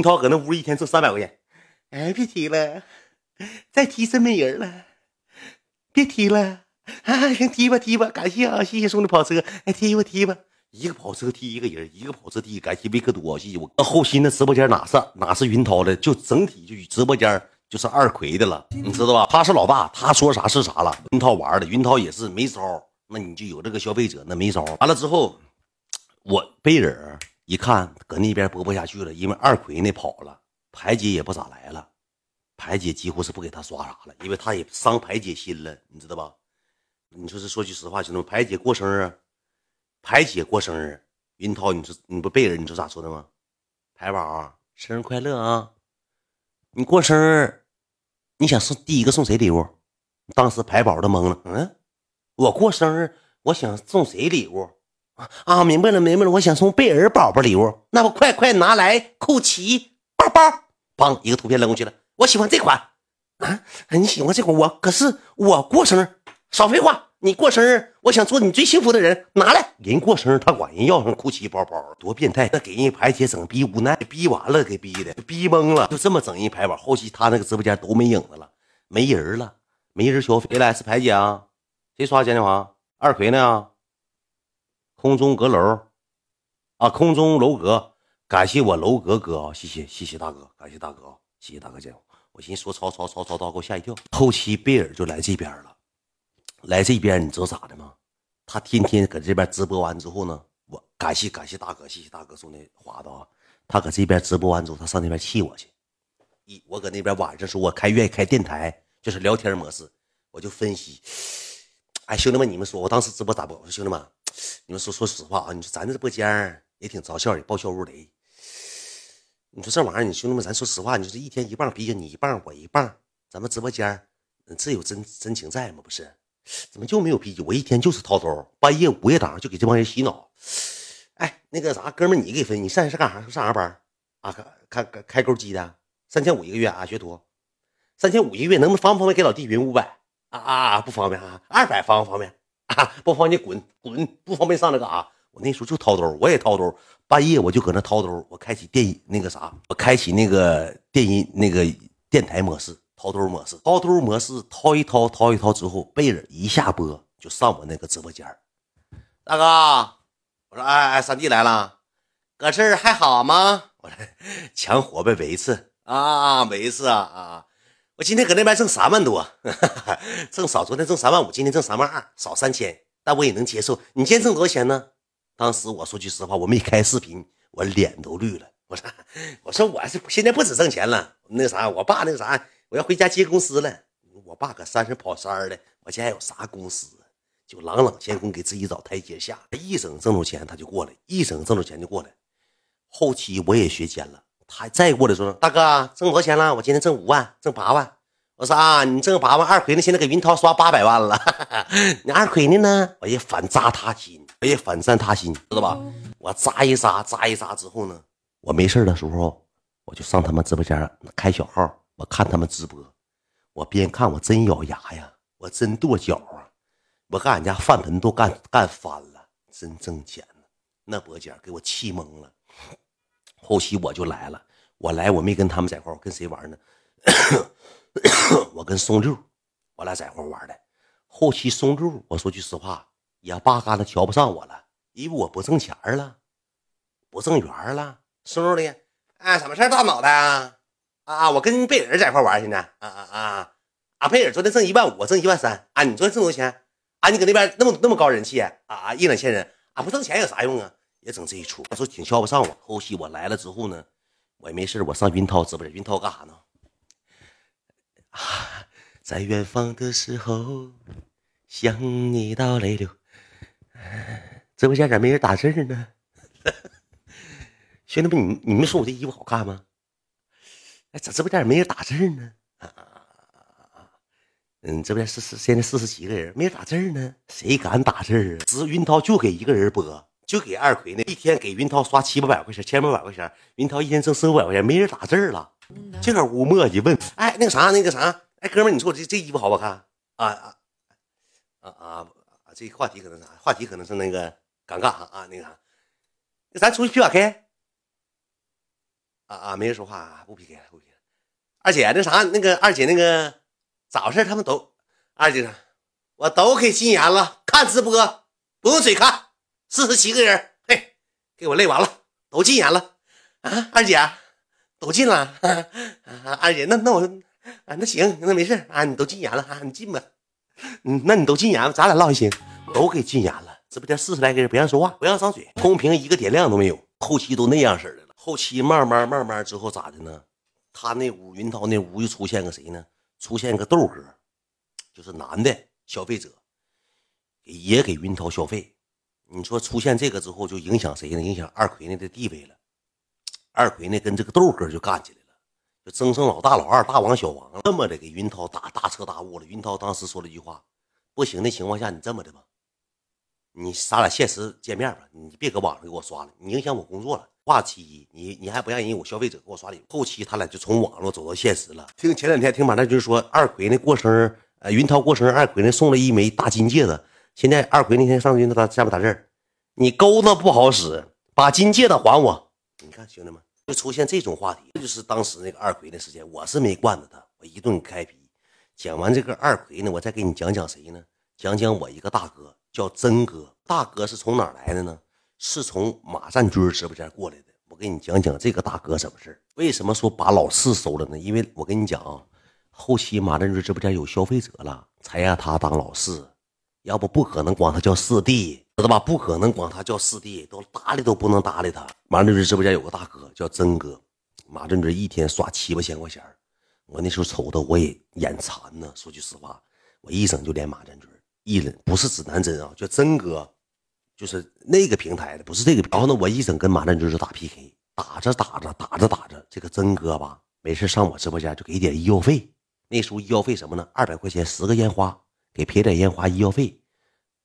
云涛搁那屋一天挣三百块钱。哎，别提了，再提真没人了。别提了，啊，行，提吧提吧，感谢啊，谢谢送的跑车，哎，提吧提吧，一个跑车踢一个人，一个跑车踢，感谢维克多，谢谢我。后期那直播间哪是哪是云涛的，就整体就直播间就是二奎的了，你知道吧？他是老大，他说啥是啥了。云涛玩的，云涛也是没招，那你就有这个消费者，那没招。完了之后，我贝人一看搁那边播不下去了，因为二奎那跑了。排姐也不咋来了，排姐几乎是不给他刷啥了，因为他也伤排姐心了，你知道吧？你说是说句实话，兄弟们，排姐过生日，排姐过生日，云涛，你说你不背着，你说咋说的吗？排宝，生日快乐啊！你过生日，你想送第一个送谁礼物？当时排宝都懵了，嗯，我过生日，我想送谁礼物？啊，明白了，明白了，我想送贝尔宝宝礼物，那我快快拿来酷奇包包。砰！一个图片扔过去了。我喜欢这款啊！你喜欢这款？我可是我过生日，少废话！你过生日，我想做你最幸福的人。拿来，人过生日，他管人要上酷奇包包，多变态！那给人排姐整逼无奈，逼完了给逼的，逼懵了。就这么整一排吧，后期他那个直播间都没影子了，没人了，没人消费。谁来？是排姐啊？谁刷嘉年华？二奎呢？空中阁楼啊，空中楼阁。感谢我楼阁哥啊，谢谢谢谢大哥，感谢大哥啊，谢谢大哥见我。我寻思说超超超超到，给我吓一跳。后期贝尔就来这边了，来这边你知道咋的吗？他天天搁这边直播完之后呢，我感谢感谢大哥，谢谢大哥送的花的啊。他搁这边直播完之后，他上那边气我去。一我搁那边晚上时候，我开愿意开电台，就是聊天模式，我就分析。哎，兄弟们，你们说我当时直播咋播？我说兄弟们，你们说说实话啊，你说咱这直播间也挺招笑，的爆笑如雷。你说这玩意儿，你兄弟们，咱说实话，你说这一天一棒逼着你一棒我一棒，咱们直播间这有真真情在吗？不是，怎么就没有逼？我一天就是掏兜，半夜午夜档就给这帮人洗脑。哎，那个啥，哥们你给分，你上是干啥？上啥班啊？开开开钩机的，三千五一个月啊，学徒，三千五一个月，能不能方不方便给老弟匀五百？啊啊，不方便啊，二百方不方便？啊，不方便滚滚，不方便上那干啥？我那时候就掏兜，我也掏兜，半夜我就搁那掏兜，我开启电那个啥，我开启那个电音那个电台模式，掏兜模式，掏兜模式掏一掏掏一掏之后，贝尔一下播就上我那个直播间大哥，我说哎哎，三弟来了，搁这儿还好吗？我说强活呗，维次。啊，维次啊啊，我今天搁那边挣三万多，挣少，昨天挣三万五，今天挣三万二，少三千，但我也能接受。你今天挣多少钱呢？当时我说句实话，我没开视频，我脸都绿了。我说，我说我现在不止挣钱了，那啥，我爸那啥，我要回家接公司了。我爸搁山上跑山的，我家有啥公司？就朗朗乾坤，给自己找台阶下。一整挣着钱他就过来，一整挣着钱就过来。后期我也学奸了，他再过来说，大哥挣多少钱了？我今天挣五万，挣八万。我说啊，你挣八万，二奎呢？现在给云涛刷八百万了。你二奎呢呢？我也反扎他心，我也反战他心，知道吧？我扎一扎，扎一扎之后呢，我没事的时候，我就上他们直播间开小号，我看他们直播，我边看我真咬牙呀，我真跺脚啊，我看俺家饭盆都干干翻了，真挣钱呢，那播间给我气懵了。后期我就来了，我来我没跟他们在一块我跟谁玩呢？我跟松六，我俩在一块玩的。后期松六，我说句实话，也八竿子瞧不上我了，因为我不挣钱了，不挣元了。松六的，啊，什么事大脑袋啊？啊，我跟贝尔在一块玩现在。啊啊啊！啊，贝尔昨天挣一万五，我挣一万三。啊，你昨天挣多少钱？啊，你搁那边那么那么高人气啊啊！一两千人，啊，不挣钱有啥用啊？也整这一出。我说挺瞧不上我。后期我来了之后呢，我也没事我上云涛直播间。云涛干啥呢？在远方的时候，想你到泪流。直播间咋没人打字呢？兄弟们，你你们说我这衣服好看吗？哎，咋直播间没人打字呢？嗯，直播间四四现在四十七个人，没人打字呢？谁敢打字啊？只云涛就给一个人播，就给二奎呢，一天给云涛刷七八百块钱，千八百块钱，云涛一天挣四五百块钱，没人打字了。这个屋墨迹问，哎，那个啥，那个啥，哎，哥们，你说我这这衣服好不好看？啊啊啊啊！这话题可能啥？话题可能是那个尴尬啊啊，那个啥，那咱出去皮瓦开啊啊，没人说话，啊不 PK 了，不 PK 了。二姐，那啥，那个二姐，那个咋回事？他们都二姐，我都给禁言了，看直播不用嘴看，四十七个人，嘿，给我累完了，都禁言了啊！二姐，都禁了啊！二姐，那那我啊，那行，那没事啊，你都禁言了啊，你禁吧。嗯，那你都禁言了，咱俩唠还行，都给禁言了。直播间四十来个人，不让说话，不让张嘴，公屏一个点亮都没有。后期都那样式的了。后期慢慢慢慢之后咋的呢？他那屋云涛那屋又出现个谁呢？出现个豆哥，就是男的消费者，也给云涛消费。你说出现这个之后，就影响谁呢？影响二奎那的地位了。二奎那跟这个豆哥就干起来了，就争胜老大老二，大王小王，这么的给云涛打大彻大悟了。云涛当时说了一句话：不行的情况下，你这么的吧。你咱俩现实见面吧，你别搁网上给我刷了，你影响我工作了。话期你你还不让人我消费者给我刷礼物，后期他俩就从网络走到现实了。听前两天听马大军说，二奎那过生日，呃，云涛过生日，二奎那送了一枚大金戒指。现在二奎那天上云涛下面打字你钩子不好使，把金戒指还我。你看兄弟们，就出现这种话题，这就是当时那个二奎的事件。我是没惯着他，我一顿开皮。讲完这个二奎呢，我再给你讲讲谁呢？讲讲我一个大哥。叫真哥，大哥是从哪来的呢？是从马占军直播间过来的。我给你讲讲这个大哥什么事为什么说把老四收了呢？因为我跟你讲啊，后期马占军直播间有消费者了，才让他当老四，要不不可能管他叫四弟，知道吧？不可能管他叫四弟，都搭理都不能搭理他。马振军直播间有个大哥叫真哥，马振军一天刷七八千块钱，我那时候瞅的我也眼馋呢。说句实话，我一整就连马振军。一人不是指南针啊，叫真哥，就是那个平台的，不是这个。然后呢，我一整跟马振军就打 PK，打着打着打着打着，这个真哥吧，没事上我直播间就给点医药费。那时候医药费什么呢？二百块钱十个烟花，给撇点烟花医药费。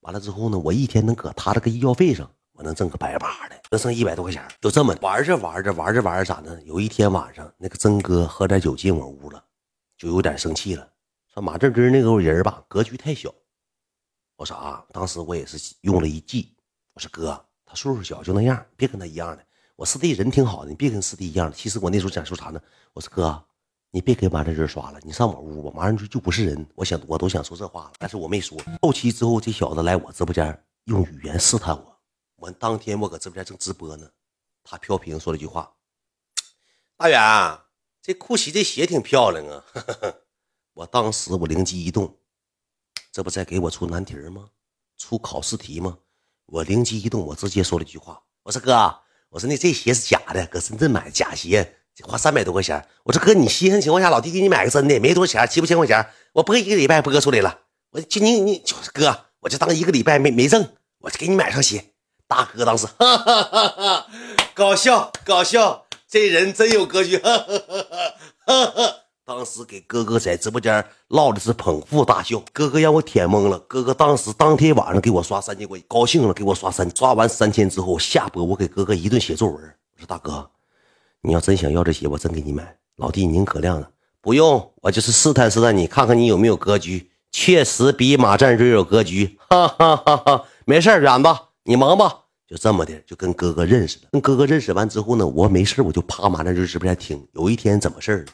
完了之后呢，我一天能搁他这个医药费上，我能挣个百八的，能剩一百多块钱。就这么玩着玩着玩着玩着咋的？有一天晚上，那个真哥喝点酒进我屋了，就有点生气了，说马占军那个人吧，格局太小。我说啊，当时我也是用了一计。我说哥，他岁数小就那样，别跟他一样的。我师弟人挺好的，你别跟师弟一样。其实我那时候想说啥呢？我说哥，你别给马占军刷了，你上我屋吧。马占军就不是人。我想我都想说这话了，但是我没说。后期之后，这小子来我直播间用语言试探我。我当天我搁直播间正直播呢，他飘屏说了一句话：“大远，这酷奇这鞋挺漂亮啊。”我当时我灵机一动。这不在给我出难题吗？出考试题吗？我灵机一动，我直接说了一句话：“我说哥，我说那这鞋是假的，搁深圳买的假鞋，花三百多块钱。我说哥，你稀罕情况下，老弟给你买个真的，没多少钱，七八千块钱，我播一个礼拜播出来了。我就你你就哥，我就当一个礼拜没没挣，我就给你买上鞋。大哥当时哈哈哈哈搞笑搞笑，这人真有格局，哈哈哈哈哈。”当时给哥哥在直播间唠的是捧腹大笑，哥哥让我舔懵了。哥哥当时当天晚上给我刷三千块，高兴了，给我刷三。刷完三千之后下播，我给哥哥一顿写作文。我说大哥，你要真想要这鞋，我真给你买。老弟您可亮了，不用，我就是试探试探你，看看你有没有格局。确实比马占军有格局，哈哈哈哈！没事染吧，你忙吧。就这么的，就跟哥哥认识了。跟哥哥认识完之后呢，我没事我就趴马占军直播间听。有一天怎么事儿？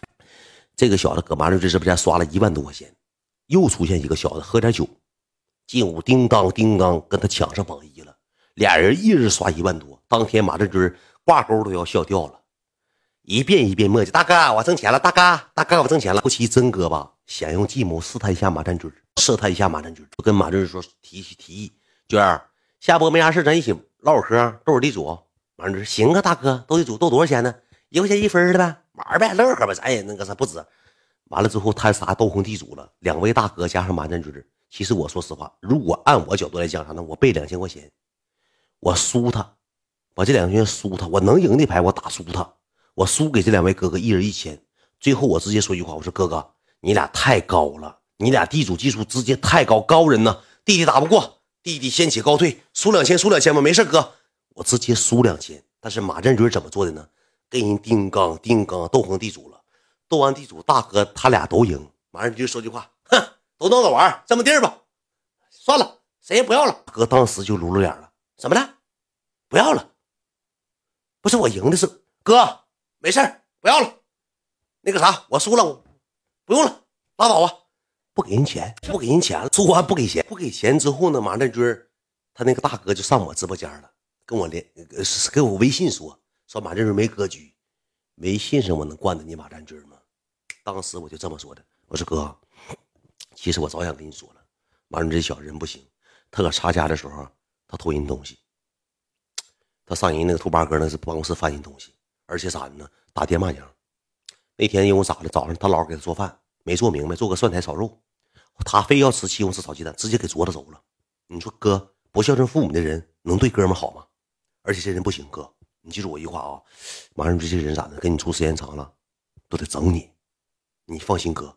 这个小子搁马六这直播间刷了一万多块钱，又出现一个小子喝点酒，进屋叮当叮当跟他抢上榜一了。俩人一人刷一万多，当天马占军挂钩都要笑掉了，一遍一遍磨叽：“大哥，我挣钱了！大哥，大哥，我挣钱了！”后期真哥吧，想用计谋试探一下马占军，试探一下马占军，就跟马占军说提提议：“娟儿，下播没啥事，咱一起唠会嗑，斗会地主。”马占军行啊，大哥，斗地主斗多少钱呢？一块钱一分的呗。玩呗，乐呵呗，咱也那个啥不止。完了之后，他仨斗红地主了。两位大哥加上马占军，其实我说实话，如果按我角度来讲啥呢？我备两千块钱，我输他，我这两千输他，我能赢的牌我打输他，我输给这两位哥哥一人一千。最后我直接说一句话，我说哥哥，你俩太高了，你俩地主技术直接太高，高人呢，弟弟打不过，弟弟先起高退，输两千输两千吧，没事哥，我直接输两千。但是马占军怎么做的呢？跟人丁刚、丁刚斗红地主了，斗完地主大哥他俩都赢，马上就说句话，哼，都闹着玩，这么地儿吧，算了，谁也不要了。哥当时就露露脸了，怎么了？不要了？不是我赢的是哥，没事不要了。那个啥，我输了，不用了，拉倒吧。不给人钱，不给人钱了。说完不给钱，不给钱之后呢，马占军他那个大哥就上我直播间了，跟我连，给我微信说说马占军没格局。微信上我能惯着你马占军吗？当时我就这么说的，我说哥，其实我早想跟你说了，马占军这小人不行，他搁查家的时候他偷人东西，他上人那个兔八哥那是办公室翻人东西，而且咋的呢？打爹骂娘。那天因为咋的？早上他姥给他做饭没做明白，做个蒜苔炒肉。他非要吃西红柿炒鸡蛋，直接给啄了走了。你说哥不孝顺父母的人能对哥们好吗？而且这人不行，哥，你记住我一句话啊，马上这些人咋的？跟你处时间长了，都得整你。你放心，哥。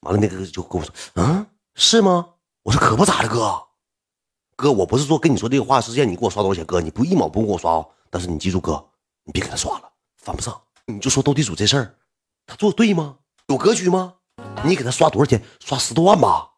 完了，那个就跟我说，嗯，是吗？我说可不咋的，哥。哥，我不是说跟你说这个话是让你给我刷多少钱，哥，你不一毛不给我刷啊。但是你记住，哥，你别给他刷了，犯不上。你就说斗地主这事儿，他做对吗？有格局吗？你给他刷多少钱？刷十多万吧，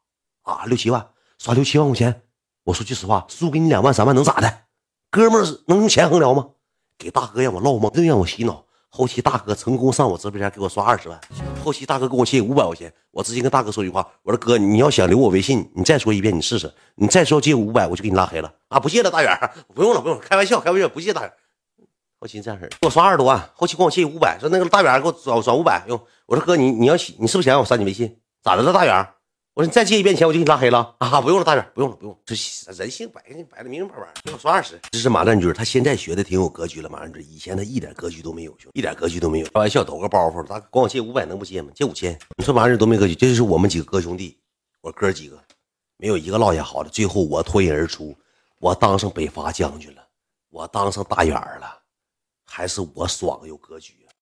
啊，六七万，刷六七万块钱。我说句实话，输给你两万三万能咋的？哥们儿能用钱衡量吗？给大哥让我唠吗？真让我洗脑。后期大哥成功上我直播间给我刷二十万，后期大哥给我借五百块钱，我直接跟大哥说句话，我说哥，你要想留我微信，你再说一遍，你试试，你再说借我五百，我就给你拉黑了啊！不借了，大远，不用了，不用了，开玩笑，开玩笑，不借大远。后期这样式给我刷二十多万，后期管我借五百，说那个大远给我转转五百，用。我说哥，你你要你是不是想让我删你微信？咋的了，大远？我说你再借一遍钱，我就给你拉黑了啊！不用了，大远，不用了，不用。这人性白白的明明白白，给我刷二十。这是马占军，他现在学的挺有格局了。马占军以前他一点格局都没有，兄弟一点格局都没有。开玩笑，抖个包袱，他管我借五百能不借吗？借五千。你说马占军多没格局？这就是我们几个哥兄弟，我哥几个没有一个落下好的。最后我脱颖而出，我当上北伐将军了，我当上大远了。还是我爽有格局。